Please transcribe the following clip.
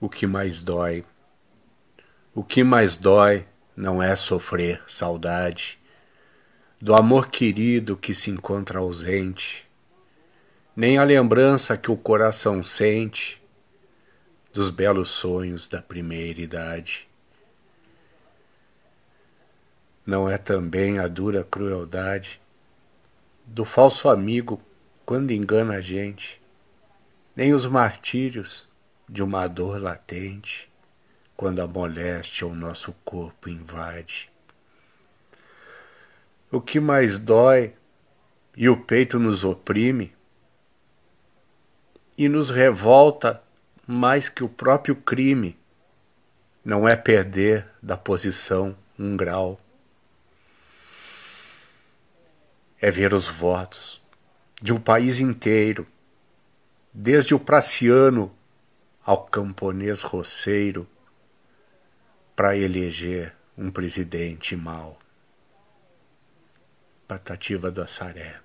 o que mais dói. O que mais dói não é sofrer saudade do amor querido que se encontra ausente, nem a lembrança que o coração sente dos belos sonhos da primeira idade. Não é também a dura crueldade do falso amigo quando engana a gente, nem os martírios de uma dor latente, quando a moléstia o nosso corpo invade. O que mais dói e o peito nos oprime e nos revolta mais que o próprio crime, não é perder da posição um grau, é ver os votos de um país inteiro, desde o praciano ao camponês roceiro para eleger um presidente mau. Patativa do Assaré.